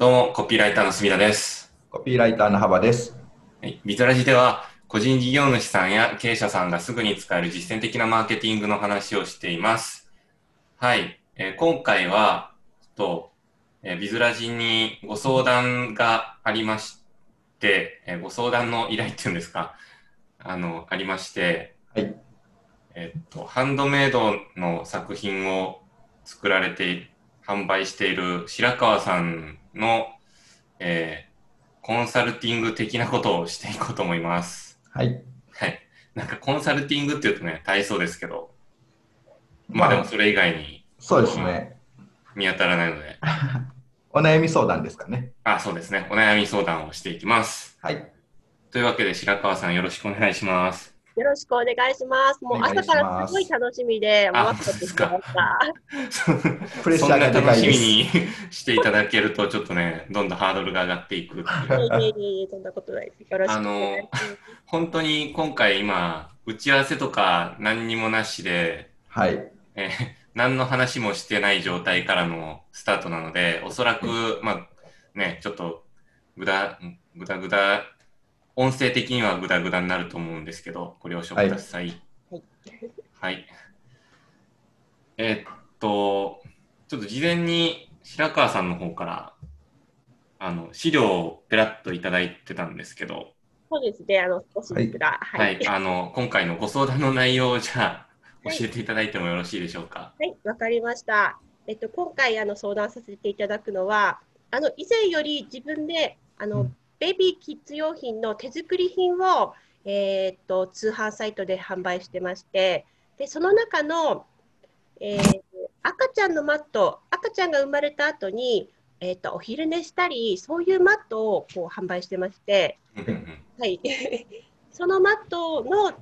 どうも、コピーライターの隅田です。コピーライターの幅です。はい、ビズラジでは、個人事業主さんや経営者さんがすぐに使える実践的なマーケティングの話をしています。はい、えー今回は、と、えービズラジにご相談がありまして、えーご相談の依頼っていうんですか、あの、ありまして、はい。えっと、ハンドメイドの作品を作られて、販売している白川さんの、えーコンサルティング的なことをしていこうと思います。はい。はい。なんかコンサルティングって言うとね、大層ですけど、まあでもそれ以外にそうですね。見当たらないので、お悩み相談ですかね。あ、そうですね。お悩み相談をしていきます。はい。というわけで白川さんよろしくお願いします。よろしくお願いします。もう朝からすごい楽しみで、あ待っててました。プレッシャーがでそんな楽しみ。にしていただけると、ちょっとね、どんどんハードルが上がっていくっていう。いえいえいえそんなことないです。よろしくお願いします。本当に今回今、打ち合わせとか何にもなしで、はい。えー何の話もしてない状態からのスタートなので、おそらく、まあね、ちょっとぐだ、ぐだぐだ、音声的にはぐだぐだになると思うんですけど、ご了承ください。はいはい。えーっと、ちょっと事前に白川さんの方から、あの、資料をペラッといただいてたんですけど、そうですね、あの、少しですが、は、はいい。あの、今回のご相談の内容をじゃあ、はい教えていただいてもよろしいでしょうか？はい、わかりました。えっと、今回、あの、相談させていただくのは、あの、以前より自分で、あの、うんベビーキッズ用品の手作り品を、えーっと、通販サイトで販売してまして、で、その中の、えー赤ちゃんのマット、赤ちゃんが生まれた後に、えーっと、お昼寝したり、そういうマットをこう販売してまして、はい、そのマットの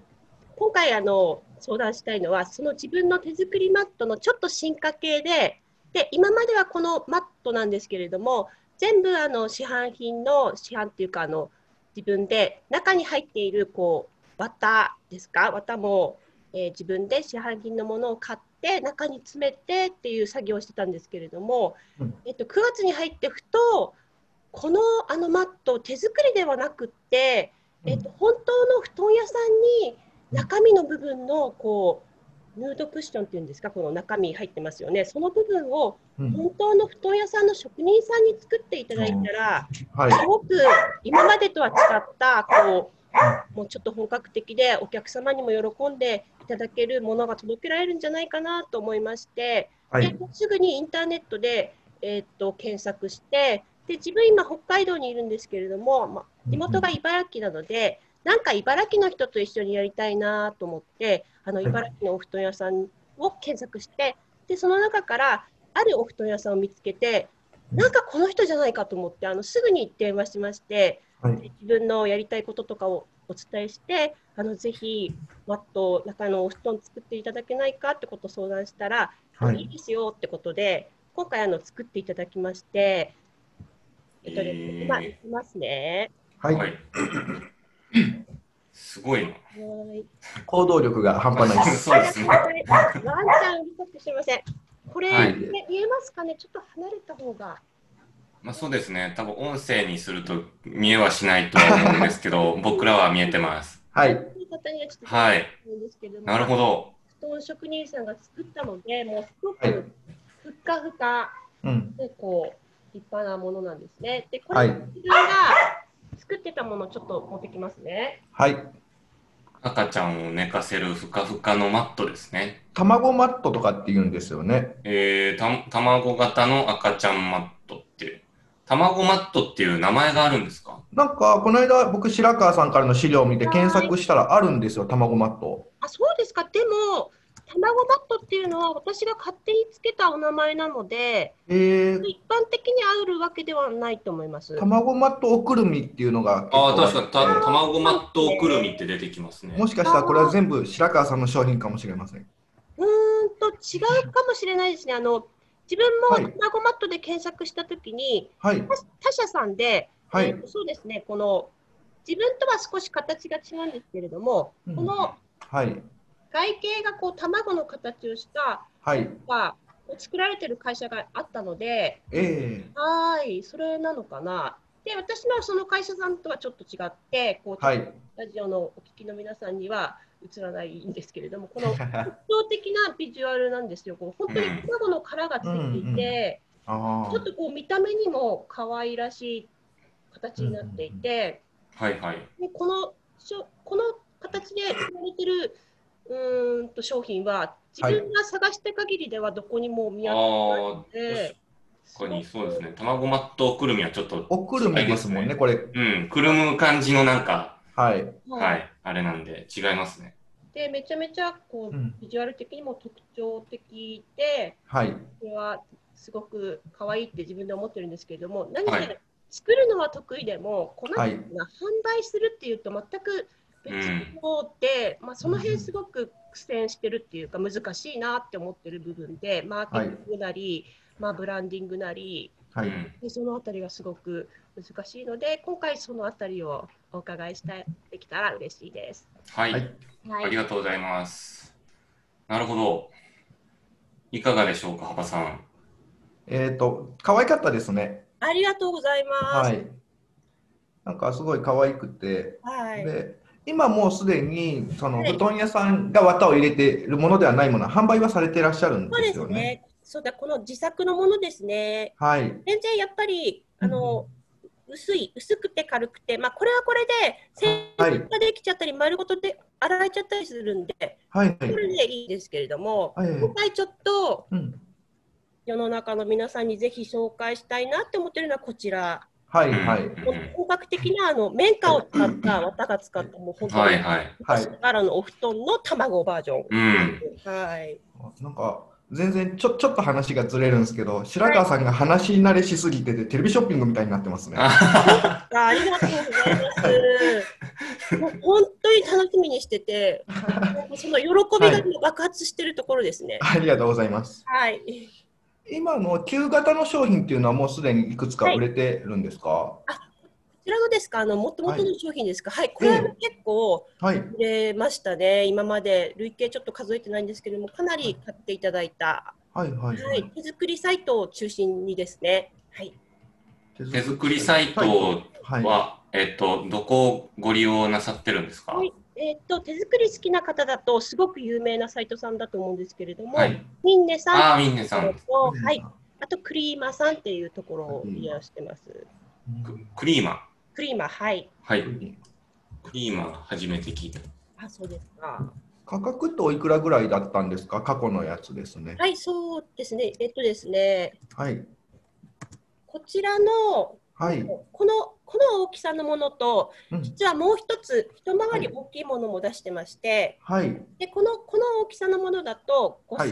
今回あの相談したいのはその自分の手作りマットのちょっと進化系でで今まではこのマットなんですけれども全部あの市販品の市販っていうかあの自分で中に入っているこう綿ですか？綿も、えー自分で市販品のものを買って中に詰めてっていう作業をしてたんですけれども、うん。えっと、9月に入ってふとこのあのマット手作りではなくって、えっと、本当の布団屋さんに中身の部分のこうヌードクッションっていうんですかこの中身入ってますよねその部分をうん本当の布団屋さんの職人さんに作っていただいたらはい。すごく今までとは違ったこうもうちょっと本格的でお客様にも喜んでいただけるものが届けられるんじゃないかなと思いまして、はい。ですぐにインターネットで、えーっと検索してで自分今北海道にいるんですけれども、ま、地元が茨城なので、なんか茨城の人と一緒にやりたいなと思ってあのい茨城のお布団屋さんを検索してでその中からあるお布団屋さんを見つけてなんかこの人じゃないかと思ってあのすぐに電話しましてはい。自分のやりたいこととかをお伝えしてあのぜひマット中のお布団作っていただけないかってことを相談したら、はいい、いですよってことで今回あの作っていただきまして、えっと今いきますね。はい。はい。すごいな。はい行動力が半端ないです。そうですね。ワンちゃんうるさくてすみません。これ、はいね見えますかね？ちょっと離れた方が。まあそうですね。多分音声にすると見えはしないとは思うんですけど、僕らは見えてます。はい。はいなるほど。布団職人さんが作ったので、もうすごはいくふっかふかうん。でこう立派なものなんですね。で、こはいれ自分が作ってたものをちょっと持ってきますね。はい。赤ちゃんを寝かせるふかふかのマットですね。卵マットとかって言うんですよね。えー、た卵型の赤ちゃんマットっていう。卵マットっていう名前があるんですか？なんか、この間、僕、白川さんからの資料を見て検索したらあるんですよ、卵マット。あ、そうですか。でも、卵マットっていうのは私が勝手につけたお名前なので、えー、一般的にあるわけではないと思います。卵マットおくるみっていうのが結構ああ、確かにた卵マットくるみって出てきますね。もしかしたらこれは全部白川さんの商品かもしれません。うーんと違うかもしれないですね。あの自分はいも卵マットで検索したときに、はい。他他社さんで、はいえーそうですね、この自分とは少し形が違うんですけれども、うんこのはい。外形がこう卵の形をしたはい。がを作られてる会社があったので、ええはい、それなのかな。で、私のその会社さんとはちょっと違って、こう、はい。ラジオのお聞きの皆さんには映らないんですけれども、この特徴的なビジュアルなんですよ。こう本当に卵の殻がついていて、あちょっとこう見た目にも可愛らしい形になっていて、はいはい。でこのしょこの形で売られてるうーんと商品は自分が探した限りではどこにも見当たらないあので、あ、確かにそうですね。卵マットくるみはちょっと、おくるみですもんね、これ。うん、くるむ感じのなんか、はい。はいはい、あれなんで違いますね。でめちゃめちゃこう、うんビジュアル的にも特徴的で、はい。これはすごく可愛いって自分で思ってるんですけれども、何はいせ作るのは得意でも、このはい販売するっていうと全く別の方で、まあ、その辺すごく苦戦してるっていうか難しいなって思ってる部分で、マーケティングなり、まあ、ブランディングなり、はい。うんでそのあたりがすごく難しいので、今回そのあたりをお伺いしたできたら嬉しいです。はい、はいはい、ありがとうございます。なるほど。いかがでしょうか、幅さん。えっ、と、可愛かったですね。ありがとうございます。はい。なんかすごい可愛くて、はいで、今もうすでにそのはい布団屋さんが綿を入れているものではないものは販売はされていらっしゃるんそうでですよね。。そうだ、この自作のものですね。はい。全然やっぱり、あの、薄い、薄くて軽くて、まあ、これはこれで、洗はい。濯ができちゃったり、丸ごとで洗えちゃったりするんで、はい。はい。これでいいですけれども、はい今回ちょっとうん。世の中の皆さんにぜひ紹介したいなって思ってるのはこちら。はい。はい。うん本格的なあの綿花を使った、綿が使った、もう本当にはいはい。はい昔ながらのお布団の卵バージョン。うん。はい。なんか、全然ちょちょっと話がずれるんですけど、白川さんが話慣れしすぎてて、テレビショッピングみたいになってますね。あありがとうございます。もう本当に楽しみにしてて、その喜びが今爆発してるところですね。ありがとうございます。はい。今の旧型の商品っていうのはもうすでにいくつか売れてるんですか？こちらのですか、あのもともとの商品ですか？はい、これは結構はい。売れましたね。今まで累計ちょっと数えてないんですけれども、かなり買っていただいた。はい。はい。は、はいい。手作りサイトを中心にですね。はい。手作りサイトは、はい。えっと、どこをご利用なさってるんですか？はいえーっと手作り好きな方だとすごく有名なサイトさんだと思うんですけれども、はい。ミンネさんああ、ミンネさん。と、はい、あとクリーマさんっていうところを利用してます。ククリーマ。クリーマ、はい。はい。クリーマ初めて聞いた。あ、そうですか。価格っておいくらぐらいだったんですか？過去のやつですね。はい、そうですね。えっとですね、はい。こちらのはい。このこの大きさのものと、うん実はもう一つ一回り大きいものも出してまして、はい。でこのこの大きさのものだと5000、はい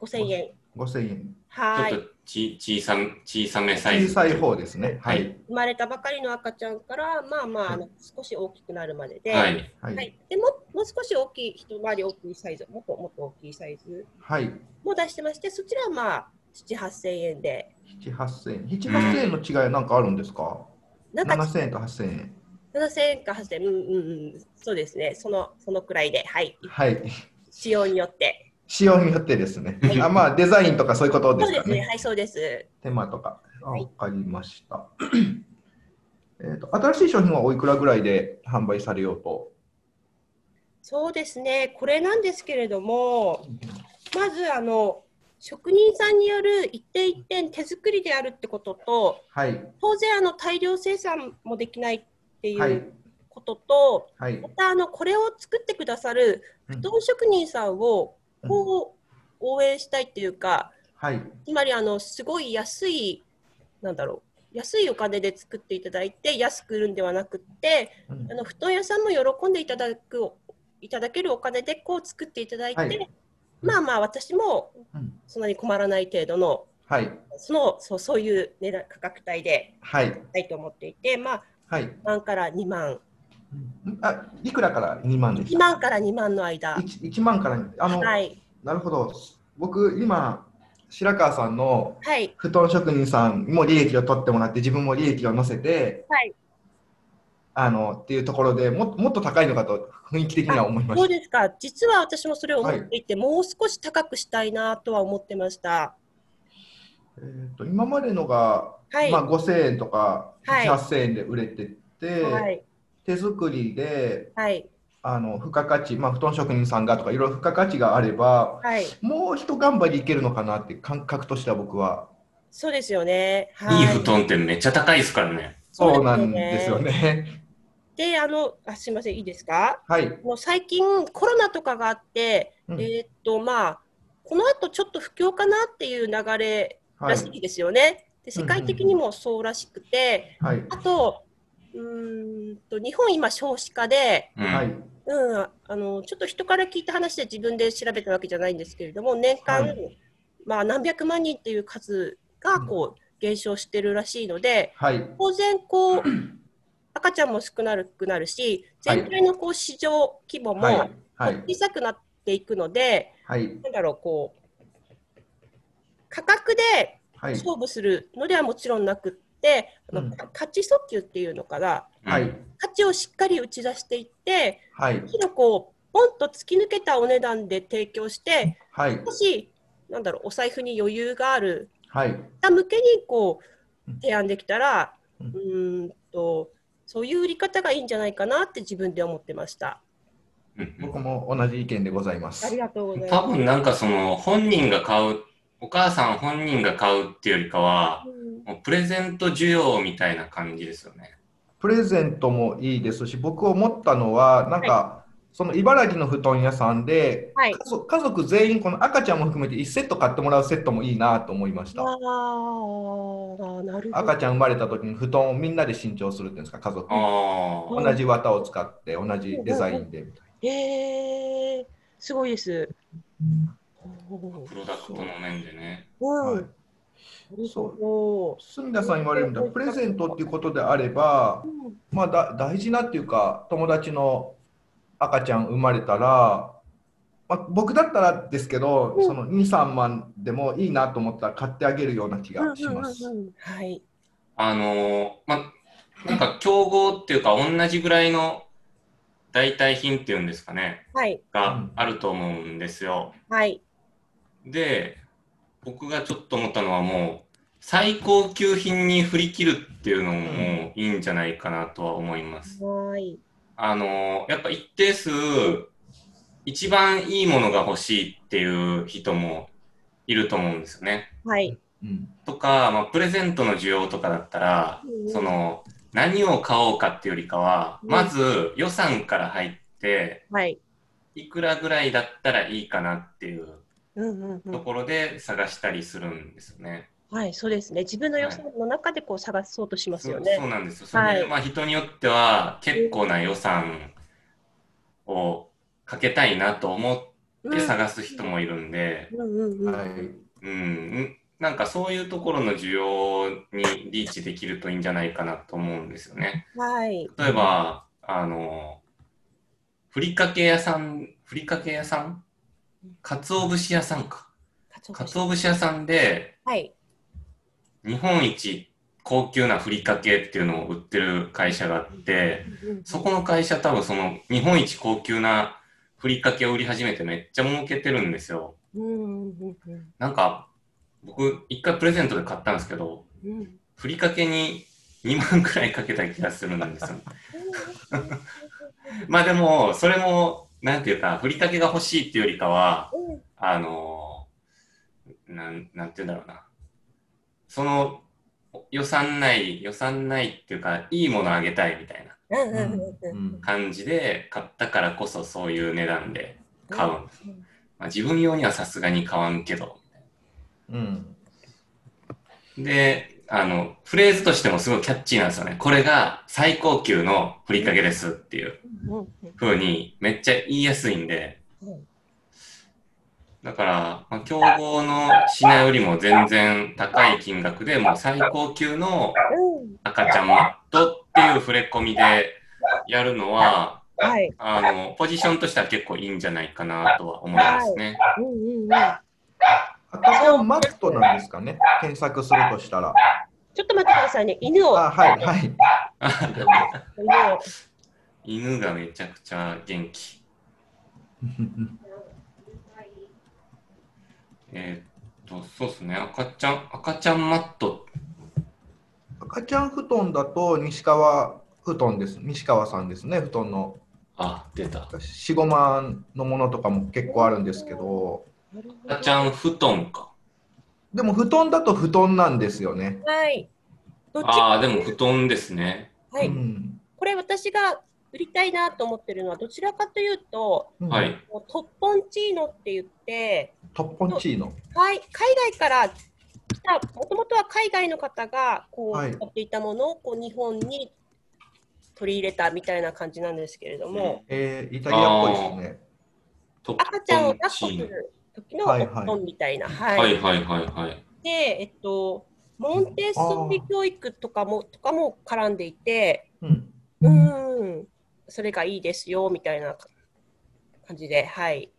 5000円。5000円。はいちょっとち小さ小さめサイズ。小さい方ですね。はい。生まれたばかりの赤ちゃんから、まあまあ、あの少し大きくなるまでで、はい。はい。はい、でももう少し大きい、一回り大きいサイズ、もっともっと大きいサイズはい。も出してまして、そちらはまあ、7、8000円で、7、8000円。7、8000円の違いは何かあるんですか？なんか ?7000 円と8000円。7000円か8000円、うんうんうん、そうですね、そのそのくらいで、はい、はい。仕様によって。仕様によってですね。あまあ、デザインとかそういうことでそうですね。はい、そうです。手間とか。あはいわかりました。えっと、新しい商品はおいくらぐらいで販売されようと？そうですね、これなんですけれども、まず、あの、職人さんによる一点一点手作りであるってことと、はい。当然あの大量生産もできないっていはいうことと、はいま。たあのこれを作ってくださるうん布団職人さんをこう応援したいっていうか、はい。つまりあのすごい安いなんだろう安いお金で作っていただいて安く売るんではなくってうんあの布団屋さんも喜んでいただくいただけるお金でこう作っていただいて、はいまあまあ私もうん。そんなに困らない程度のはい。そのそうそういう値段価格帯ではい。したいと思っていてまあはい。1万から2万。うん。あ、いくらから2万でし1た万から2万の間。1, 1万からあの、はい。なるほど。僕、今、白川さんのはい。布団職人さんも利益を取ってもらって、自分も利益を乗せて、はいあのっていうところでもっともっと高いのかと雰囲気的には思いました。そうですか実は私もそれを思っていて、もう少し高くしたいなとは思ってましたえー、と今までのが、はい。まあ、5000円とかはい7 8000円で売れてて、はい。手作りではい。あの付加価値、まあ、布団職人さんがとかいろいろ付加価値があればはい。もう一頑張りいけるのかなって感覚としては僕はそうですよね。はいい布団ってめっちゃ高いですからね。そうなんですよね。で、あの、あ、すみません、いいですか？はい、もう最近コロナとかがあって、うん。えーっと、まあ、この後ちょっと不況かなっていう流れはい。らしいですよね。で世界的にもそうらしくて、はい。あと、うーんと日本今少子化で、うん。はい。うん、あのちょっと人から聞いた話で自分で調べたわけじゃないんですけれども年間、はい。まあ、何百万人っていう数がこう減少してるらしいのではい。当然こう赤ちゃんも少なくなるしはい。全体のこう市場規模も小さくなっていくので、はい。なんだろうこう価格ではい。勝負するのではもちろんなくって、あうん。の価値訴求っていうのかな。はい。価値をしっかり打ち出していってはい。むしろこうポンと突き抜けたお値段で提供してはい。もしなんだろうお財布に余裕があるはい。方向けにこう提案できたらううんそういう売り方がいいんじゃないかなって自分で思ってました。うん僕も同じ意見でございますあり。がとうござい多ます。分なんかその本人が買う、お母さん本人が買うっていうよりかは、うんもうプレゼント需要みたいな感じですよね。プレゼントもいいですし、僕思ったのは、なんか、その茨城の布団屋さんで、はい家族家族全員、この赤ちゃんも含めて1セット買ってもらうセットもいいなと思いました。あーなるほど。赤ちゃん生まれた時に布団をみんなで新調するっていうんですか、家族。ああ。同じ綿を使って、同じデザインでみたいへえすごいです。プロダクトの面でね。な。うん。はいなるほ住田さん言われるんだプレゼントっていうことであればど、うんまあ、だ大事なっていうか友達の赤ちゃん生まれたら、まあ、僕だったらですけど、うんその23万でもいいなと思ったら買ってあげるような気がします。はい。あのーま、なんか競合っていうか同じぐらいの代替品っていうんですかね、はい。があると思うんですよ。はい。で、僕がちょっと思ったのはもう、最高級品に振り切るっていうのももういいんじゃないかなとは思います。はい。あのーやっぱ一定数、一番いいものが欲しいっていう人もいると思うんですよね。はい。うんとか、まあ、プレゼントの需要とかだったら、うんその、何を買おうかっていうよりかは、うんまず予算から入って、はい。いくらぐらいだったらいいかなっていう。ところで探したりするんですよね。はい、そうですね。自分の予算の中でこう探そうとしますそうよね。そうなんですよ。そはいまあ人によっては結構な予算をかけたいなと思って探す人もいるんで、うん、なんかそういうところの需要にリーチできるといいんじゃないかなと思うんですよね。はい。例えば、あの、ふりかけ屋さん、ふりかけ屋さん？かつお節屋さんか。かつお節屋さんで、はい。日本一高級なふりかけっていうのを売ってる会社があって、そこの会社多分その日本一高級なふりかけを売り始めてめっちゃ儲けてるんですよ。なんか、僕一回プレゼントで買ったんですけど、ふりかけに2万くらいかけた気がするんですよ。まあでも、それも、なんていうか、ふりかけが欲しいっていうよりかは、あの、なん、なんていうんだろうな。その、予算内、予算内っていうか、いいものあげたいみたいな。感じで買ったからこそそういう値段で買うん。です。うん。まあ、自分用にはさすがに買わんけど。うん。で、あの、フレーズとしてもすごいキャッチーなんですよね。これが最高級のふりかけですっていううんうにめっちゃ言いやすいんで、うんだから、まあ、競合の品よりも全然高い金額でもう最高級のうん赤ちゃんマットっていう触れ込みでやるのは、はい。あの、ポジションとしては結構いいんじゃないかなとは思いますね。うんうんうん。赤ちゃんマットなんですかね？検索するとしたら。ちょっと待ってくださいね。犬を。あはいはい。犬を 犬がめちゃくちゃ元気。えーっと、そうですね。赤ちゃん、赤ちゃんマット。赤ちゃん布団だと西川布団です。西川さんですね、布団の。あ、出た。4、5万のものとかも結構あるんですけど、赤ちゃん布団か。でも布団だと布団なんですよね。はい。ああ、でも布団ですね。はい。うんこれ私が売りたいなと思ってるのはどちらかというと、うんはい。トッポンチーノって言って、トッポンチーノ。はい、海外から来た、もともとは海外の方がこう、はっていたものをこう日本に取り入れたみたいな感じなんですけれども、えーイタリアっぽいですね。トッポ赤ちゃんをン抱っこす。る時のおはいはい布団みたいな。はいはいはいはいはい。で、えっと、モンテッソーリ教育とかもとかも絡んでいて、うん。うーん、それがいいですよみたいな感じで、はい。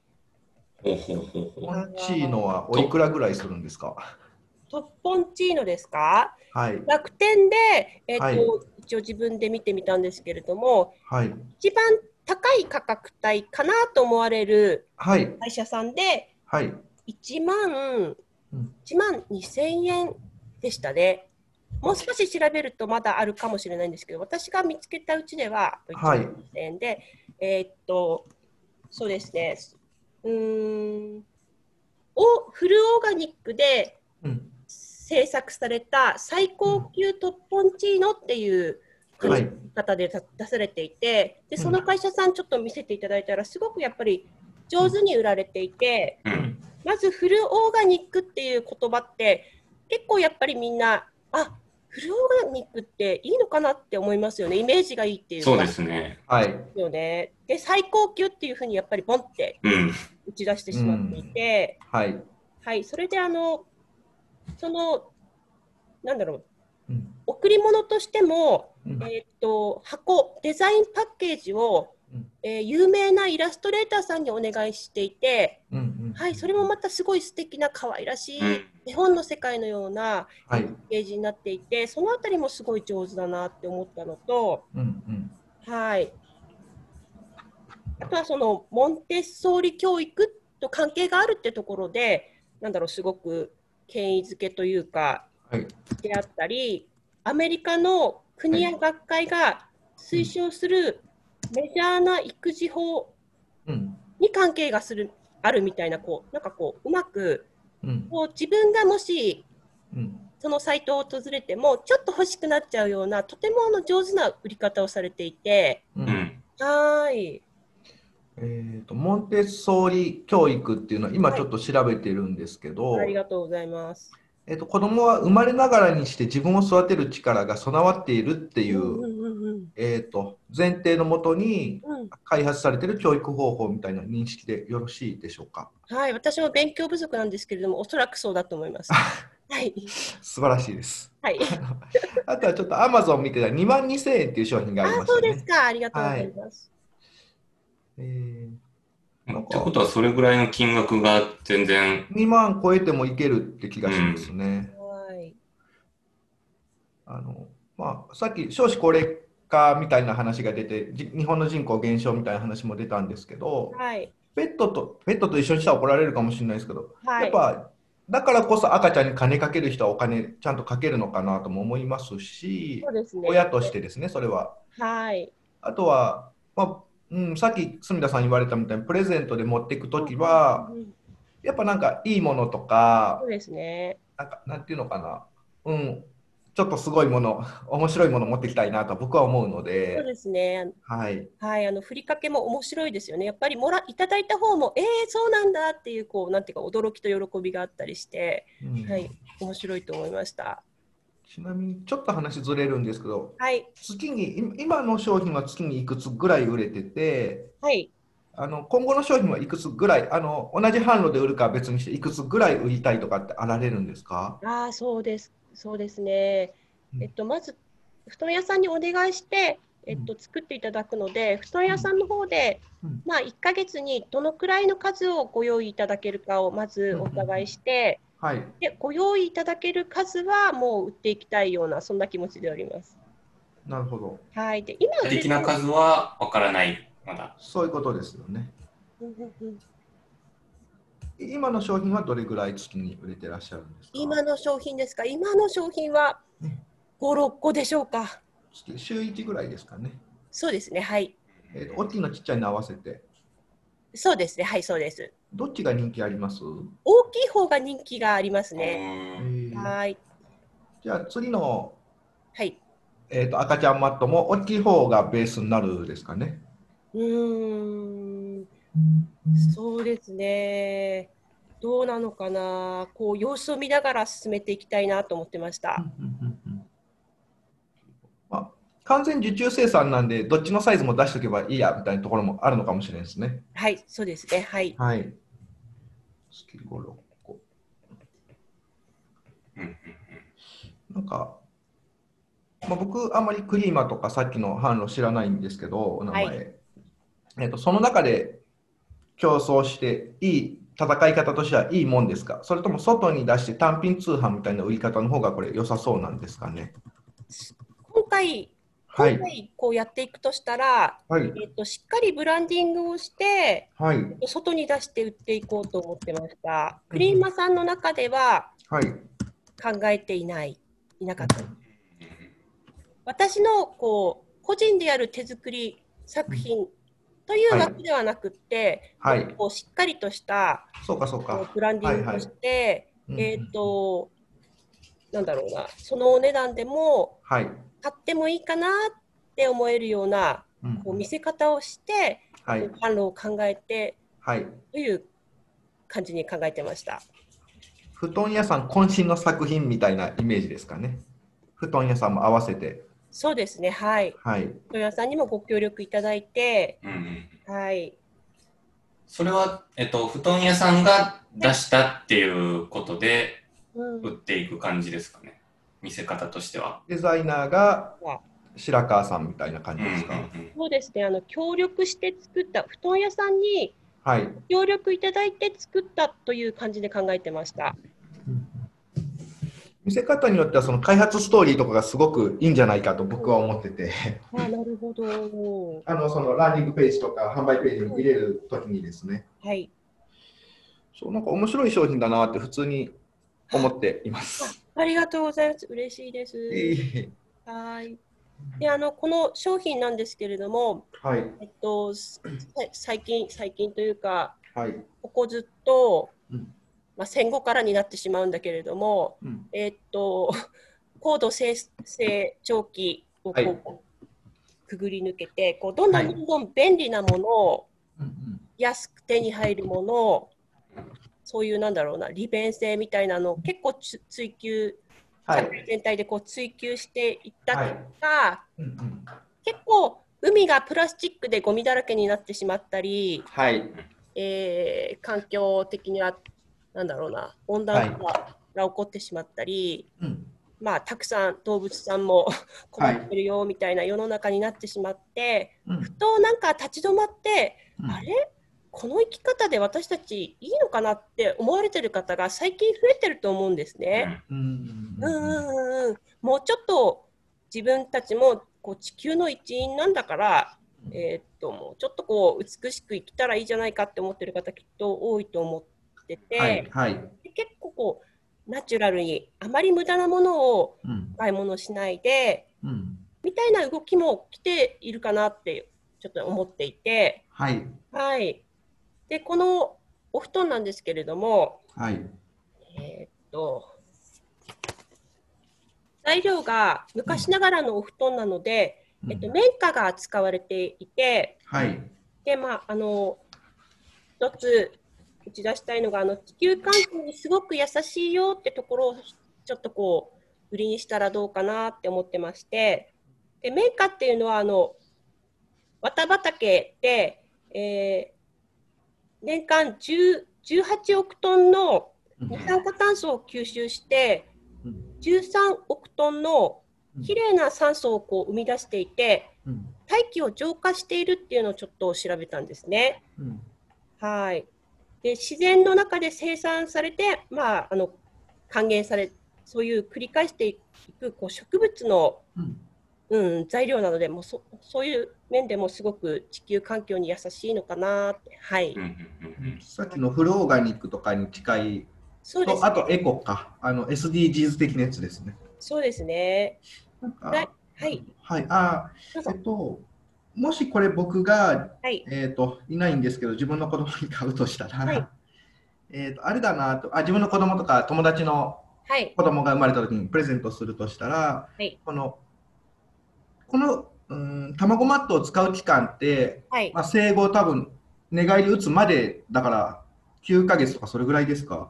ポンチーノはおいくらぐらいするんですか？トッポンチーノですか？はい。楽天で、えっとはい一応自分で見てみたんですけれども、はい。一番高い価格帯かなと思われるはい。会社さんで、はい。1万うん1万2000円でしたね。もう少し調べるとまだあるかもしれないんですけど、私が見つけたうちでは1はい万2000円で、えーっと、そうですね、うーん、おフルオーガニックでうん。制作された最高級トッポンチーノっていうはい。方で出されていて、でその会社さんちょっと見せていただいたら、すごくやっぱり上手に売られていて、うん。まずフルオーガニックっていう言葉って結構やっぱりみんなあフルオーガニックっていいのかなって思いますよねイメージがいいっていうそうかですね。はい。よねで最高級っていうふうにやっぱりボンってうん。打ち出してしまっていて、はい。はいそれであのそのなんだろううん。贈り物としても、うんえーっと箱デザインパッケージを、うんえー有名なイラストレーターさんにお願いしていて、うん。うん。はい、それもまたすごい素敵な可愛らしい、うん。絵本の世界のようなはい。パッケージになっていて、そのあたりもすごい上手だなって思ったのと、うん。うん。はい、あとはそのモンテッソーリ教育と関係があるってところで、なんだろう、すごく権威づけというか、はい。であったり、アメリカの国や学会が推奨するメジャーな育児法うん。に関係がするあるみたいな、こうなんかこう、うまくうん。こう自分がもしうん。そのサイトを訪れてもちょっと欲しくなっちゃうようなとてもあの上手な売り方をされていてう。うんん。はーいえっと、モンテッソーリ教育っていうのは今ちょっと調べてるんですけど、ありがとうございます。えっと、子供は生まれながらにして自分を育てる力が備わっているっていう、うんうんうんえっと、前提のもとにうんうん開発されている教育方法みたいな認識でよろしいでしょうか？はい、私も勉強不足なんですけれども、おそらくそうだと思います。はい、素晴らしいです。はい、あとはちょっと Amazon 見てたら2万2000円っていう商品がありあましたね。そうですか、ありがとうございます。えーってことは、それぐらいの金額が全然、2万超えてもいけるって気がしますね。はい、あのまあ、さっき少子高齢化みたいな話が出て、じ日本の人口減少みたいな話も出たんですけど、はい、ペットとペットと一緒にしたら怒られるかもしれないですけど、はい、やっぱだからこそ赤ちゃんに金かける人はお金ちゃんとかけるのかなとも思いますしね。親としてですね、それは。はい、あとは、まあうん、さっき住田さん言われたみたいに、プレゼントで持っていくときは、うんやっぱなんかいいものとかそ、うですね。なんかなんていうのかな、うん、ちょっとすごいもの、面白いもの持ってきたいなと僕は思うのそうで、ですね。はい、はい、あのふりかけも面白いですよね。やっぱりもらいただいた方も、えー、そうなんだっていうこうなんていうか驚きと喜びがあったりして、うんはい、面白いと思いました。ちなみにちょっと話ずれるんですけど、はい、月にい今の商品は月にいくつぐらい売れてて、はい、あの今後の商品はいくつぐらいあの、同じ販路で売るかは別にして、いくつぐらい売りたいとかってあられるんですか？ああ、そうです、そうですね。うんえっと、まず、布団屋さんにお願いして、えっと、作っていただくので、布団屋さんの方で、うんまあ、1ヶ月にどのくらいの数をご用意いただけるかをまずお伺いして、はい、でご用意いただける数はもう売っていきたいような、そんな気持ちでおります。なるほど。はい、で今的な数はわからない。まだ。そういうことですよね。今の商品はどれぐらい月に売れてらっしゃるんですか？今の商品ですか？今の商品は5、6個でしょうか月週1ぐらいですかね。そうですね、はい。えーと大きいのちっちゃいの合わせて？そうですね、はい、そうです。どっちが人気あります、大きい方が人気がありますね。えーはい。じゃあ次の、はい。えー、と赤ちゃんマットも大きい方がベースになるですかね。うーん、そうですね。どうなのかな。こう、様子を見ながら進めていきたいなと思ってました。まあ、完全受注生産なんで、どっちのサイズも出しておけばいいやみたいなところもあるのかもしれないですね。はい、そうですね。はい。はい。スキル5、6個。なんか、まあ、僕、あんまりクリーマとかさっきの販路知らないんですけど、お名前。はえっと、その中で競争して、いい戦い方としてはいいもんですか？それとも外に出して単品通販みたいな売り方の方がこれ良さそうなんですかね？今回、は回こうやっていくとしたら、はい。えっと、しっかりブランディングをして、はい。外に出して売っていこうと思ってました。クリーマさんの中でははい。考えていない、いなかった。私のこう個人でやる手作り作品という枠ではなくって、はい。こうしっかりとしたそうか、そうこかう。ブランディングをして、うんえっ、と、なんだろうな、そのお値段でもはい。買ってもいいかなって思えるようなうんこう見せ方をして、はい。販路を考えてはい。という感じに考えてました。布団屋さん渾身の作品みたいなイメージですかね。布団屋さんも合わせて。そうですね、はい。はい。豊屋さんにもご協力いただいて、うんうんはい。それは、えっと、布団屋さんが出したっていうことでうん売っていく感じですかね？見せ方としては。デザイナーがあ白川さんみたいな感じですか？うんうんうんそうですね、あの協力して作った、布団屋さんにはい。協力いただいて作ったという感じで考えてました。見せ方によってはその開発ストーリーとかがすごくいいんじゃないかと僕は思ってて、あなるほど。あのそのランディングページとか販売ページに入れるときにですね、はい。そうなんか面白い商品だなって普通に思っています。ありがとうございます。嬉しいです。ええはい。で、あの、この商品なんですけれども、はい。えっと、最近、最近というか、はい。ここずっと、うんまあ、戦後からになってしまうんだけれども、うん。えっと、高度成成長期をこう、はいくぐり抜けてこうどんどはいんどんどん便利なものを、うん安く手に入るものをそういうなんだろうな利便性みたいなのを結構つ追求はい。社会全体でこう追求していったはい結果、うんうん結構海がプラスチックでゴミだらけになってしまったり、はい。えー環境的にはなんだろうな温暖化が起こってしまったり、うん。まあ、たくさん動物さんも 困ってるよみたいな世の中になってしまって、うん。ふとなんか立ち止まって、うん。あれ？この生き方で私たちいいのかなって思われてる方が最近増えてると思うんですね。うん。うん。うんうんうん、もうちょっと自分たちもこう地球の一員なんだから、えーっともうちょっとこう美しく生きたらいいじゃないかって思ってる方きっと多いと思ってて、はい。はい。で結構こうナチュラルにあまり無駄なものをうん。買い物しないでうん。みたいな動きも来ているかなってちょっと思っていて、はい。はい、でこのお布団なんですけれども、はい。えーっと材料が昔ながらのお布団なので、えっと、綿花が使われていてはい。で、まあ、あの一つ打ち出したいのがあの地球環境にすごく優しいよってところをちょっとこう売りにしたらどうかなって思ってまして。で綿花っていうのはあの綿畑で、えー年間10 18億トンの二酸化炭素を吸収してうん13億トンのきれいな酸素をこう生み出していてうん。大気を浄化しているっていうのをちょっと調べたんですね。うん。はい。で、自然の中で生産されて、まあ、あの還元され、そういう繰り返していくこう植物のうん。うん、材料なのでもうそそういう面でもすごく地球環境に優しいのかなって。はい、うんうんうんうん。さっきのフルオーガニックとかに近いそうですと、あとエコか、あの SDGs 的なやつですね。そうですね。はいはい。はい、あえっと、もしこれ僕が、はい。えっと、いないんですけど、自分の子供に買うとしたら、はい。えっと、あれだなとあ、自分の子供とか友達のはい。子供が生まれた時にプレゼントするとしたら、はい。この、この、うん、卵マットを使う期間って、はい。まあ、生後多分、寝返り打つまでだから、9ヶ月とかそれぐらいですか？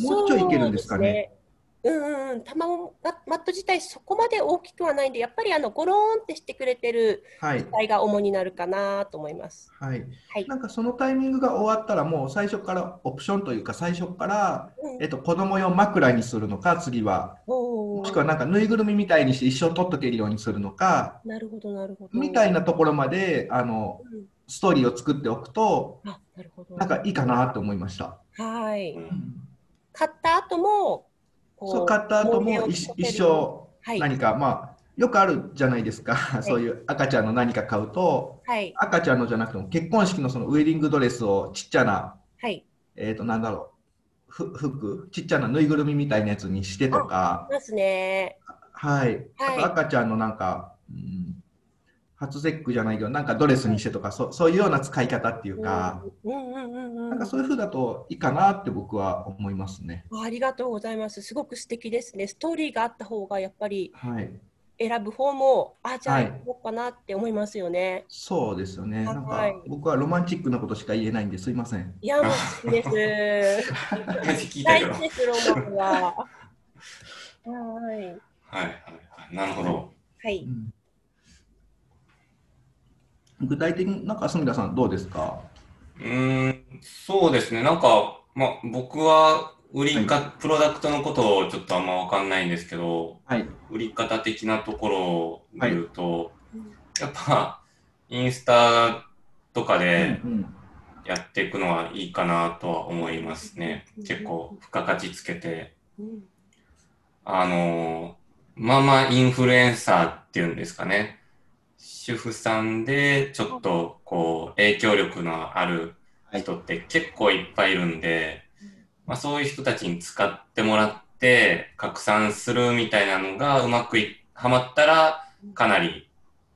もうちょいいけるんですかね？そうんうんうん、卵ママット自体そこまで大きくはないんで、やっぱりあのゴローンってしてくれてるはい。体が主になるかなと思います。はい。はい。なんかそのタイミングが終わったら、もう最初からオプションというか、最初から、うんえっと、子供用枕にするのか、次は。おーもしくはなんかぬいぐるみみたいにして一生取っとけるようにするのか、なるほどなるほど。みたいなところまで、あの、うんストーリーを作っておくと、あ、なるほど。なんかいいかなと思いました。はい。うん買った後もこそう、買った後も一を残せる。一生はい。何か、まあ、よくあるじゃないですか、そういう赤ちゃんの何か買うと、はい。赤ちゃんのじゃなくても結婚式のそのウェディングドレスをちっちゃな、はい。えっ、と、なんだろう、ふ服、ちっちゃなぬいぐるみみたいなやつにしてとか、ますね。はい、あはい。と赤ちゃんのなんか、うん、初節句じゃないけど、なんかドレスにしてとか、そそういうような使い方っていうか、うんうんうんうんなんかそういう風だといいかなって僕は思いますね。ありがとうございます。すごく素敵ですね。ストーリーがあった方がやっぱりはい。選ぶ方も、あ、じゃあはい行こうかなって思いますよね。そうですよね。なんはいか僕はロマンチックなことしか言えないんですいません。いや、もう好きです。大事です、ロマンは。はい。はいはい。なるほど。はい。具体的になんか住田さんどうですか？うーん、そうですね。なんか、まあ、僕は売りか、プロダクトのことをちょっとあんまわかんないんですけど、はい。売り方的なところで言うと、うんやっぱ、インスタとかでうんやっていくのはいいかなとは思いますね。うん結構、付加価値つけて。うんあの、ママインフルエンサーっていうんですかね。主婦さんで、ちょっと、こう、影響力のある人って結構いっぱいいるんで、まあ、そういう人たちに使ってもらって、拡散するみたいなのがうまくいはまったら、かなり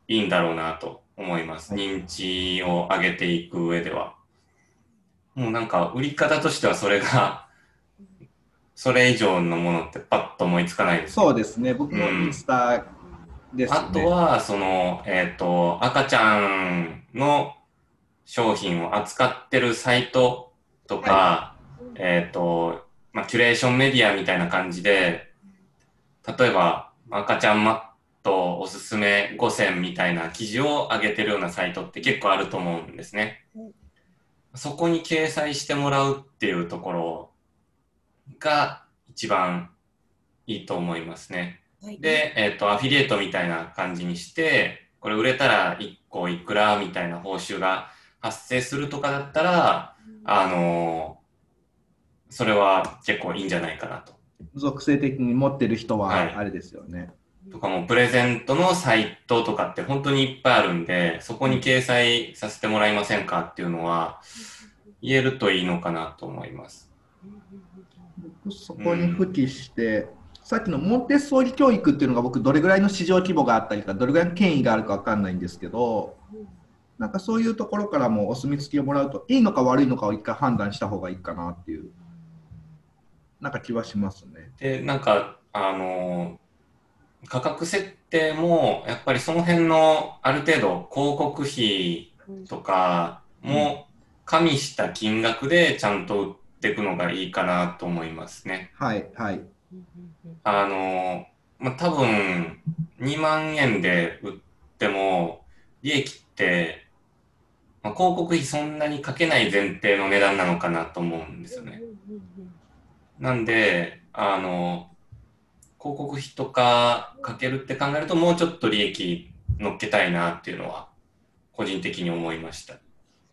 いいんだろうなと思います。はい認知を上げていく上では。もうなんか、売り方としてはそれが、それ以上のものってパッと思いつかないです。そうですね。僕もインスタね。あとは、その、えっ、と、赤ちゃんの商品を扱ってるサイトとか、えっ、と、まあ、キュレーションメディアみたいな感じで、例えば、赤ちゃんマットおすすめ5選みたいな記事を上げてるようなサイトって結構あると思うんですねうん。そこに掲載してもらうっていうところが一番いいと思いますね。はいで、えっ、と、アフィリエイトみたいな感じにして、これ売れたら1個いくらみたいな報酬が発生するとかだったら、あのーそれは結構いいんじゃないかなと。属性的に持ってる人ははいあれですよね。とかもプレゼントのサイトとかって本当にいっぱいあるんで、そこに掲載させてもらえませんかっていうのは言えるといいのかなと思います。僕そこに付記して、さっきのモンテッソーリ教育っていうのが僕どれぐらいの市場規模があったりかどれぐらいの権威があるかわかんないんですけどなんかそういうところからもお墨付きをもらうといいのか悪いのかを一回判断した方がいいかなっていうなんか気はしますね。で、なんか、あのー価格設定もやっぱりその辺のある程度広告費とかも加味した金額でちゃんと売っていくのがいいかなと思いますね。はいはいあの、まあ、多分、2万円で売っても、利益って、まあ、広告費そんなにかけない前提の値段なのかなと思うんですよね。なんで、あの、広告費とかかけるって考えると、もうちょっと利益乗っけたいなっていうのは、個人的に思いました。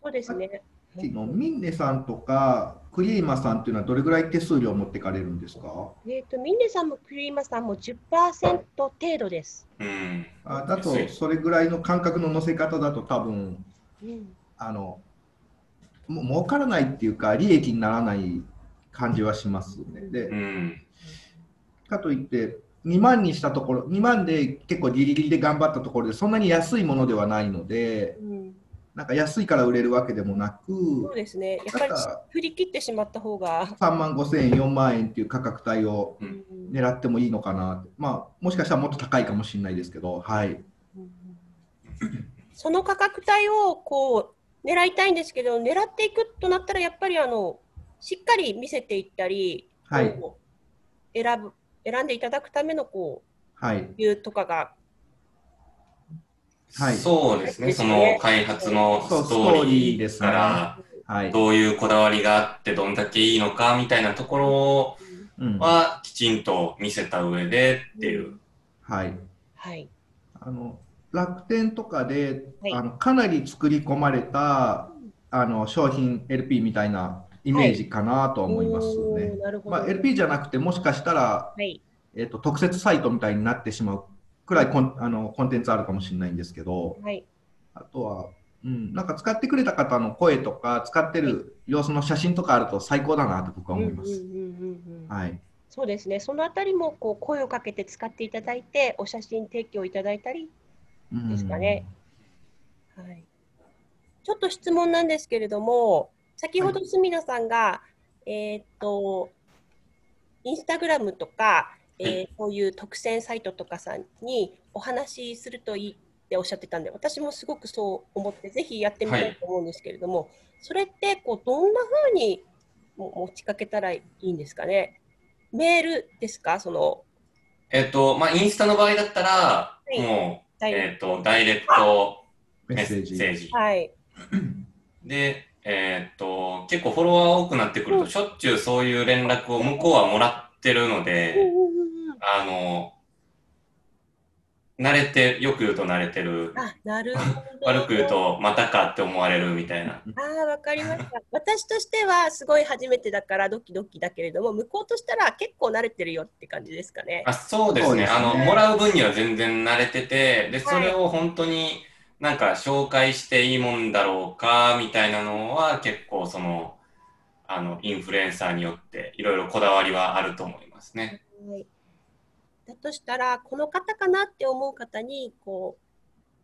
そうですね。のミンネさんとかクリーマさんっていうのはどれぐらい手数料を持ってかれるんですか？えっ、と、ミンネさんもクリーマさんも10%程度です。うん。あだとそれぐらいの感覚の乗せ方だと多分うん、あのもう儲からないっていうか利益にならない感じはしますね。でうん。かといって2万にしたところ2万で結構ギリギリで頑張ったところでそんなに安いものではないのでうん、なんか安いから売れるわけでもなくそうですね。やっぱり振り切ってしまった方が。3万5千円4万円っていう価格帯をううん。ん狙ってもいいのかなって。まあもしかしたらもっと高いかもしれないですけどはい。その価格帯をこう狙いたいんですけど、狙っていくとなったら、やっぱりあのしっかり見せていったり、はい。選ぶ選んでいただくためのこはい、う理由とかが、はい。そうですね。その開発のストーリーから、はい。どういうこだわりがあって、どんだけいいのかみたいなところうん。はきちんと見せた上でっていう。はい、はい、あの楽天とかで、はい。あのかなり作り込まれたあの商品 LP みたいなイメージかなと思いますおね。まあ、LP じゃなくてもしかしたら、はい、えー、と特設サイトみたいになってしまうくらいコンあのコンテンツあるかもしれないんですけどはい、あとは、うん、なんか使ってくれた方の声とか使ってる様子の写真とかあると最高だなと僕は思います。うんうんうんうんうんはい、そうですね。そのあたりもこう声をかけて使っていただいて、お写真提供いただいたりうんですかね。はい。ちょっと質問なんですけれども、先ほど住田さんが、えーっと、インスタグラムとか、えーはいこういう特選サイトとかさんにお話しするといいっておっしゃってたんで、私もすごくそう思って、ぜひやってみたいと思うんですけれども、それってこうどんなふうにも持ちかけたらいいんですかね？メールですか？その、えっと、まあ、インスタの場合だったら、いもう、ダイレえっと、ダイレクトメッセージ。セージ。はい。で、えっと、結構フォロワー多くなってくると、しょっちゅうそういう連絡を向こうはもらってるのうんで、うあの、慣れて、よく言うと慣れてる。あ、なるほど。悪く言うと、またかって思われるみたいな。ああ、わかりました。私としてはすごい初めてだからドキドキだけれども、向こうとしたら結構慣れてるよって感じですかね。あそうですねそうですねあの、もらう分には全然慣れてて、で、それを本当になんか紹介していいもんだろうか、みたいなのは結構その、あの、インフルエンサーによっていろいろこだわりはあると思いますね。はい、だとしたら、この方かなって思う方にこう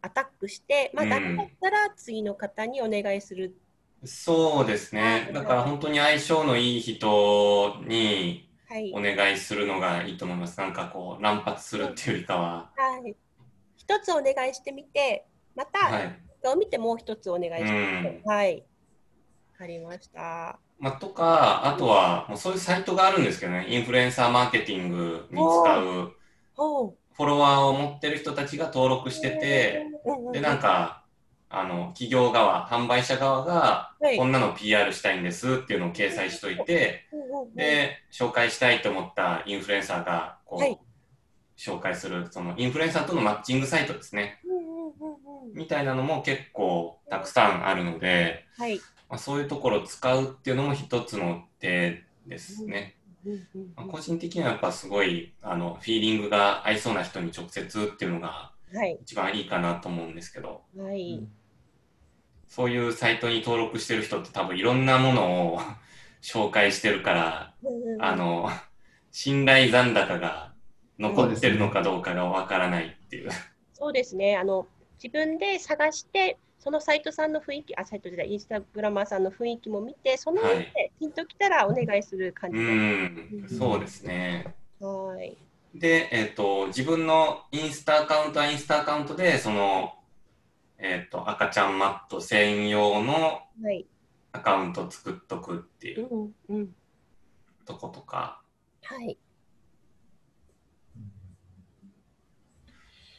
アタックして、まあ、だったら次の方にお願いする。そうですね。だから本当に相性のいい人にはいお。願いするのがいいと思います。なんかこう、乱発するっていうよりかは。はい、一つお願いしてみて、また、はい。を見てもう一つお願いしてみて。はい。わかりました。まあ、とか、あとは、もうそういうサイトがあるんですけどね、インフルエンサーマーケティングに使うフォロワーを持ってる人たちが登録してて、で、なんか、あの、企業側、販売者側が、はいこんなの PR したいんですっていうのを掲載しといて、で、紹介したいと思ったインフルエンサーが、こう、はい紹介する、そのインフルエンサーとのマッチングサイトですね。みたいなのも結構たくさんあるので、はい。まあ、そういうところを使うっていうのも一つの手ですね。うんうんまあ個人的にはやっぱすごいあのフィーリングが合いそうな人に直接っていうのがはい。一番いいかなと思うんですけどはい。そういうサイトに登録してる人って多分いろんなものを 紹介してるからあの信頼残高が残ってるのかどうかがわからないっていう。そうですね。あの自分で探して、そのサイトさんの雰囲気、あ、サイトじゃない、インスタグラマーさんの雰囲気も見て、その上はいでピンときたらお願いする感うじん、そうですね。はい。で、えっ、と、自分のインスタアカウントはインスタアカウントで、その、えっ、と、赤ちゃんマット専用のはい。アカウントを作っとくっていううんうん。とことか、はい。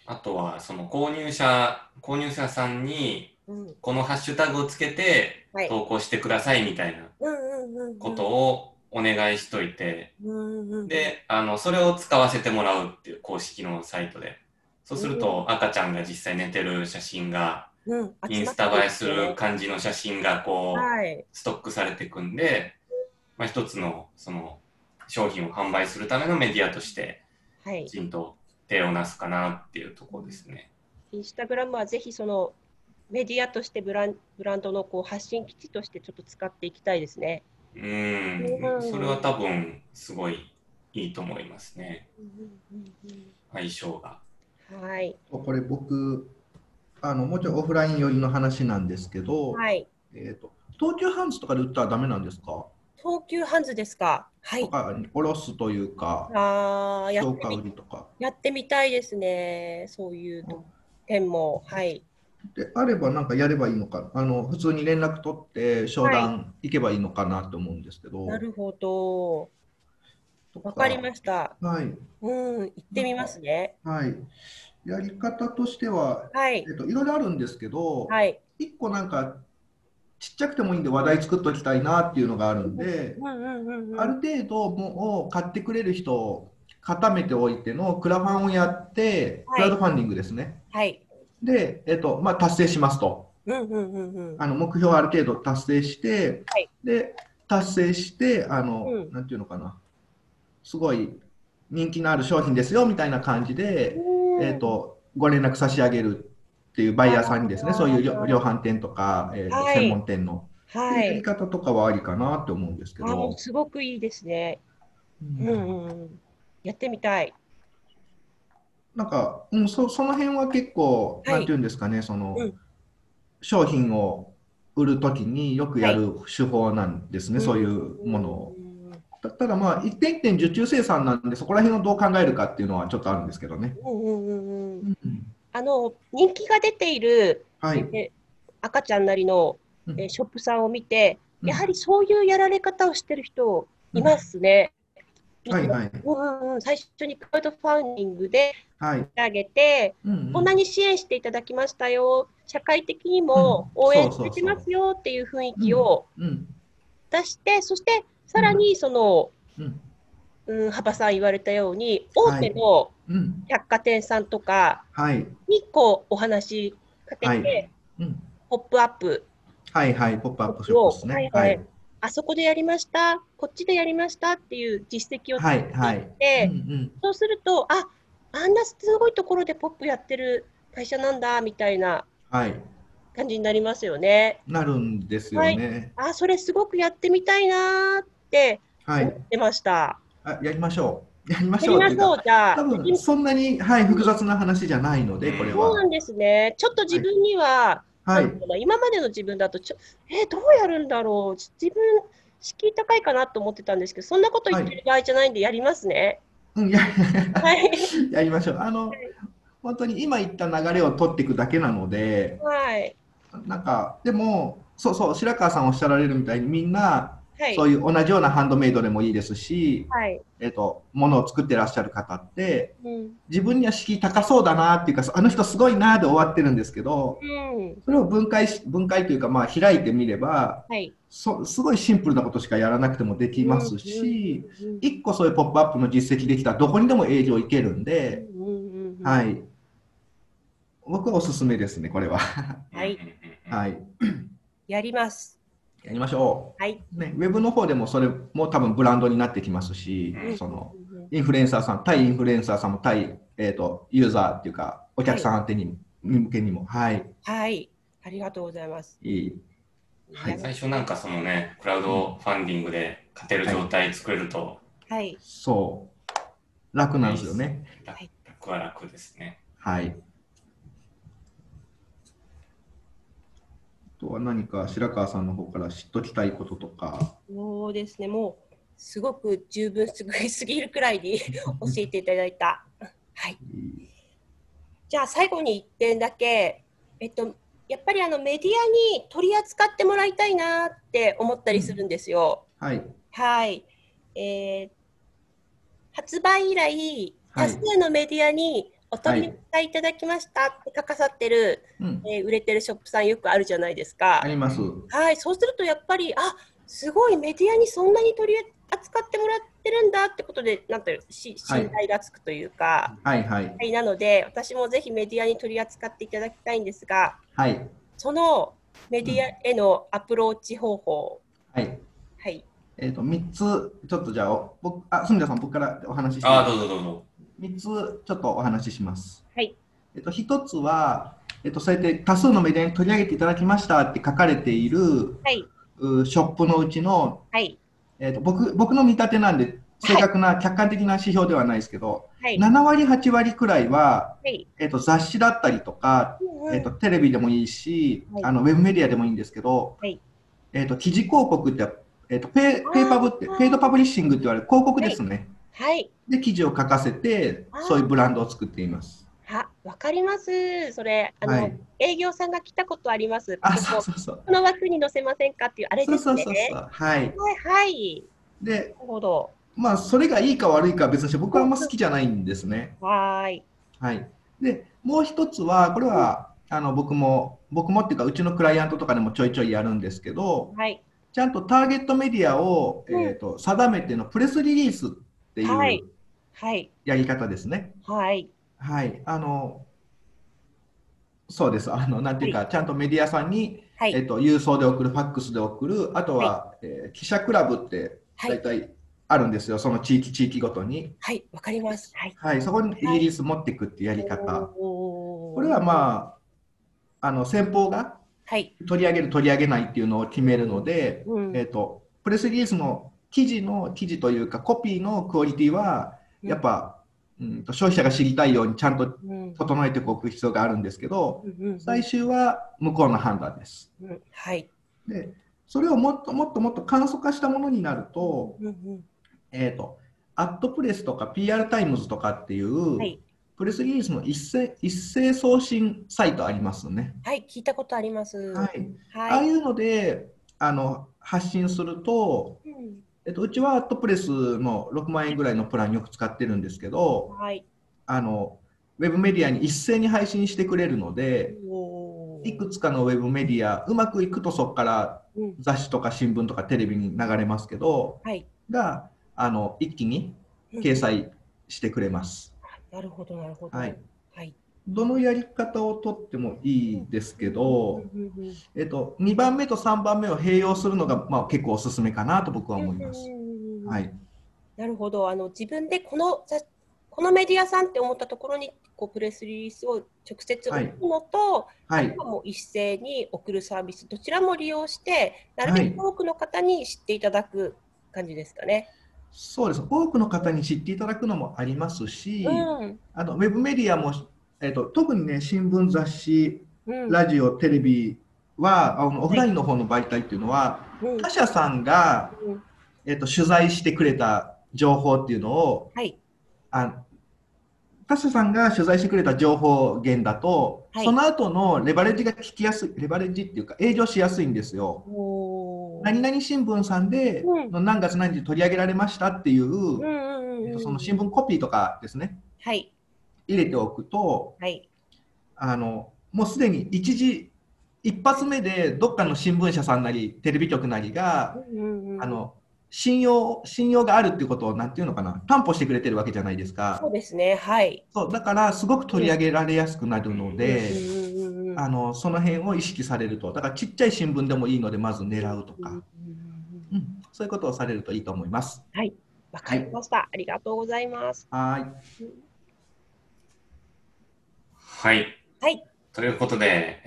あとは、その購入者、購入者さんに、うんこのハッシュタグをつけてはい。投稿してくださいみたいな。ことをお願いしといて。で、あの、それを使わせてもらうっていう公式のサイトで。そうすると、赤ちゃんが実際寝てる写真がうん、インスタ映えする感じの写真がこう、はい。ストックされていくんで、まあ、一つのその商品を販売するためのメディアとしてはいき。ちんと手をなすかなっていうところですね。インスタグラムはぜひそのメディアとしてブランブランドのこう発信基地としてちょっと使っていきたいですね。うーん、それは多分すごいいいと思いますね。相性が。はい。これ僕あのもうちょいオフライン寄りの話なんですけど、はい。えー、と東急ハンズとかで売ったらダメなんですか？東急ハンズですか？はい。とかおろすというかああ、やってみ売りとかやってみたいですね。そういう点も。はい。であればなんかやればいいのかあの普通に連絡取って商談行けばいいのかなと思うんですけど、なるほど。とわかりました。はいうん、行ってみますね。はいやり方としては、はいえ。っと、いろいろあるんですけど、はい。一個なんかちっちゃくてもいいんで話題作っときたいなっていうのがあるんで、うんうんうんうん。ある程度もう買ってくれる人を固めておいてのクラファンをやって、はいクラウドファンディングですね。はい。で、えっとまあ、達成しますと。うんうんうんうん。あの目標をある程度達成して、はいで達成してあの、うんなんていうのかなすごい人気のある商品ですよみたいな感じで、うんえー、とご連絡差し上げるっていうバイヤーさんにですねそういう量量販店とか、えーはい専門店の、はい。やり方とかはありかなって思うんですけあど、すごくいいですね。うんうんうんうん。やってみたい。なんか、うん、そその辺は結構、はいなんていうんですかねその、うん商品を売るときによくやる手法なんですね、そういうものを。うんだったらまあ一点一点受注生産なんでそこら辺をどう考えるかっていうのはちょっとあるんですけどね。うんうんうんうん。うんあの人気が出ているはい。え赤ちゃんなりのうんえショップさんを見て、うんやはりそういうやられ方をしてる人いますね。はいはい。最初にクラウドファンディングではい。上げて、うんうん。こんなに支援していただきましたよ、社会的にもうん。応援そうそうそうしてますよっていう雰囲気をうん出して、そしてさらにその、うん。うん、幅さん言われたように、はい。大手のうん。百貨店さんとかはい。にこうお話かけて、はい。うん。ポップアップ、はいはい。ポップアップショップですね。はい。はいあそこでやりました、こっちでやりましたっていう実績をはい作はい。って、うんうんそうすると、ああんなすごいところでポップやってる会社なんだみたいなはい。感じになりますよね。なるんですよね。あそれすごくやってみたいなーってはい。思ってました。あやりましょう。やりましょう、じゃあ。多分そんなに、はい、複雑な話じゃないので、これは。そうなんですね。ちょっと自分には、はい今までの自分だとちょ、えーどうやるんだろう、自分、敷居高いかなと思ってたんですけど、そんなこと言ってる場合じゃないんで、やりますね。うん、やはい。やりましょう。あの、本当に今言った流れを取っていくだけなので、はい。なんか、でも、そうそう、白川さんおっしゃられるみたいに、みんな、はい。そういう同じようなハンドメイドでもいいですし、はい。えっと、ものを作ってらっしゃる方って、うん。自分には敷居高そうだなっていうか、あの人すごいなで終わってるんですけど、うん。それを分解し、分解というか、まあ、開いてみれば、はい。そすごいシンプルなことしかやらなくてもできますし、うんうん一個そういうポップアップの実績できたらどこにでも営業行けるんで、うんうんうんはい。僕はおすすめですね、これは。はいうんうんうんはい。やります。やりましょはい。う。ね、ウェブの方でもそれも多分ブランドになってきますし、うんそのインフルエンサーさん、対インフルエンサーさんも対、えー、とユーザーっていうか、お客さん宛てに、向けにも、はい。はい。ありがとうございます。いい。はい最初なんかそのね、クラウドファンディングで勝てる状態作れるとはい。そう。楽なんですよね。楽はい楽は楽ですね。はい。とは何か白川さんの方から知っときたいこととか。そうですね。もう、すごく十分すぎすぎるくらいに教えていただいた。はい。じゃあ最後に1点だけ、えっと、やっぱりあのメディアに取り扱ってもらいたいなって思ったりするんですよ。はい。はい。えー発売以来、はい多数のメディアにお取り扱いいただきましたって書かさってる、うん。えー売れてるショップさんよくあるじゃないですかあ。ります。はい、そうするとやっぱり、あすごいメディアにそんなに取り扱ってもらってるんだってことで、なんていうしはい信頼がつくというか、はいはいはい、なので、私もぜひメディアに取り扱っていただきたいんですが、はいそのメディアへのアプローチ方法、はい。はい、えっ、と3つちょっとじゃあ僕あ住田さん僕からお話ししてああ、どうぞどうぞ。3つちょっとお話しします。はい、えっと、1つは、えっと、そうやって多数のメディアに取り上げていただきましたって書かれているはい、うショップのうちの、はい、えっと、僕僕の見立てなんで正確な客観的な指標ではないですけど、はい、7割8割くらいは、はい、えっと、雑誌だったりとか、えっと、テレビでもいいし、はい。あのウェブメディアでもいいんですけど、はい。えっと、記事広告って、えっと、ペイペイパブってペイドパブリッシングって言われる広告ですね。はい、で記事を書かせてそういうブランドを作っています。あ、わかります。それ、あの、はい営業さんが来たことあります。あ、そうそうそう。この枠に載せませんかっていう、あれですね。そうそうそうそう。はい。はい、はい、で、なるほど。まあそれがいいか悪いかは別にして僕はあんま好きじゃないんですね。はーい、はい。で、もう一つはこれはあの僕も僕もっていうかうちのクライアントとかでもちょいちょいやるんですけど、はい、ちゃんとターゲットメディアを、うんえー、と定めてのプレスリリースっていはいうはい、やり方ですね。はい、はい。あのそうです。あのなんていうか、ちゃんとメディアさんに、はい、えっと郵送で送る、ファックスで送る、あとは、えー記者クラブってはい、大体あるんですよ、その地域地域ごとに。はい、わかります。はい。はい、そこにリリース持っていくっていうやり方。これはまあ、あの先方がはい、取り上げる、取り上げないっていうのを決めるので、うんえっとプレスリリースの記事の記事というか、コピーのクオリティは、やっぱ、うん、と消費者が知りたいようにちゃんとうん、整えておく必要があるんですけど、最終は向こうの判断です。うんはい、で、それをもっともっともっと簡素化したものになると、えっ、と、アットプレスとか PR タイムズとかっていう、はい、プレスリリースの一斉一斉送信サイトありますね。はい、聞いたことあります。ははい、い。ああいうので、あの、発信すると、うんえっと、うちはアットプレスの6万円ぐらいのプランよく使ってるんですけど、はい、あの、ウェブメディアに一斉に配信してくれるので、いくつかのウェブメディア、うまくいくとそこからうん雑誌とか新聞とかテレビに流れますけど、はい、が、あの、一気に掲載してくれます。なるほど、なるほど。はい。はい。どのやり方をとってもいいですけど、えっと、2番目と3番目を併用するのが、まあ、結構おすすめかなと僕は思います。はい。なるほど。あの自分でこのざこのメディアさんって思ったところにこうプレスリリースを直接送るのと、はい。もう一斉に送るサービスどちらも利用してなるべく多くの方に知っていただく感じですかね。そうです。多くの方に知っていただくのもありますし、うんあのウェブメディアも、えっと、特にね、新聞、雑誌、うん。ラジオ、テレビは、あのオフラインの方の媒体っていうのは、うん。他社さんが、うん。えっと、取材してくれた情報っていうのを、はい。あ他社さんが取材してくれた情報源だと、はい。その後のレバレッジが聞きやすい、レバレッジっていうか、営業しやすいんですよ。何々新聞さんで、うん。の何月何日取り上げられましたっていう、その新聞コピーとかですね、はい入れておくと、はい。あのもうすでに一時、一発目でどっかの新聞社さんなり、テレビ局なりが、うんうんうん。あの信用信用があるっていうことを、なんていうのかな、担保してくれてるわけじゃないですか。そう。ですね。はい。そうだから、すごく取り上げられやすくなるので、うん。あのその辺を意識されると、だからちっちゃい新聞でもいいので、まず狙うとか、うんうんそういうことをされるといいと思います。わかりました、ありがとうございます。はい。はい。はい。ということで、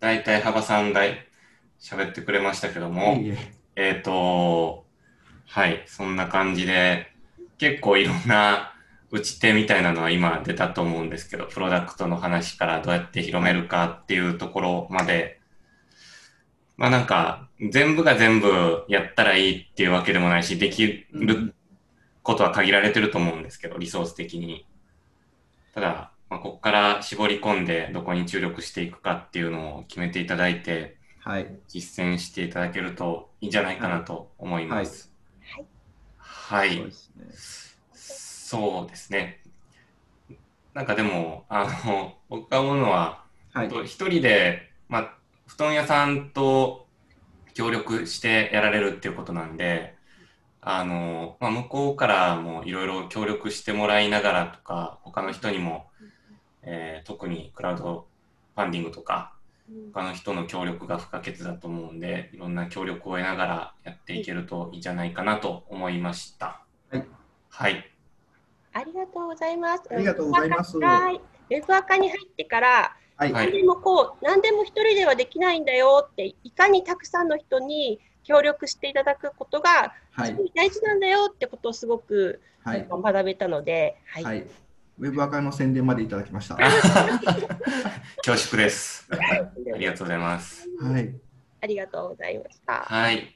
大体幅さんが喋ってくれましたけども、いえいええっ、と、はい、そんな感じで、結構いろんな打ち手みたいなのは今出たと思うんですけど、プロダクトの話からどうやって広めるかっていうところまで、まあなんか、全部が全部やったらいいっていうわけでもないし、できることは限られてると思うんですけど、リソース的に。ただ、まあ、ここから絞り込んでどこに注力していくかっていうのを決めていただいて、はい。実践していただけるといいんじゃないかなと思います。はい。そうですね。そうですね。なんかでも、あの、僕が思うのは、はい。一人で、まあ、布団屋さんと協力してやられるっていうことなんで、あの、まあ、向こうからもいろいろ協力してもらいながらとか、他の人にも、えー特にクラウドファンディングとか、他の人の協力が不可欠だと思うんで、いろんな協力を得ながらやっていけるといいんじゃないかなと思いました。はい。はい。ありがとうございます。ありがとうございますはい。ウェブアカに入ってから、はい。はい何でもこう、何でも一人ではできないんだよって、いかにたくさんの人に協力していただくことが、はい。すごい大事なんだよってことをすごく、はい。学べたので、はい。はい。ウェブアカの宣伝までいただきました。恐縮です。ありがとうございます。はい。ありがとうございました。はい。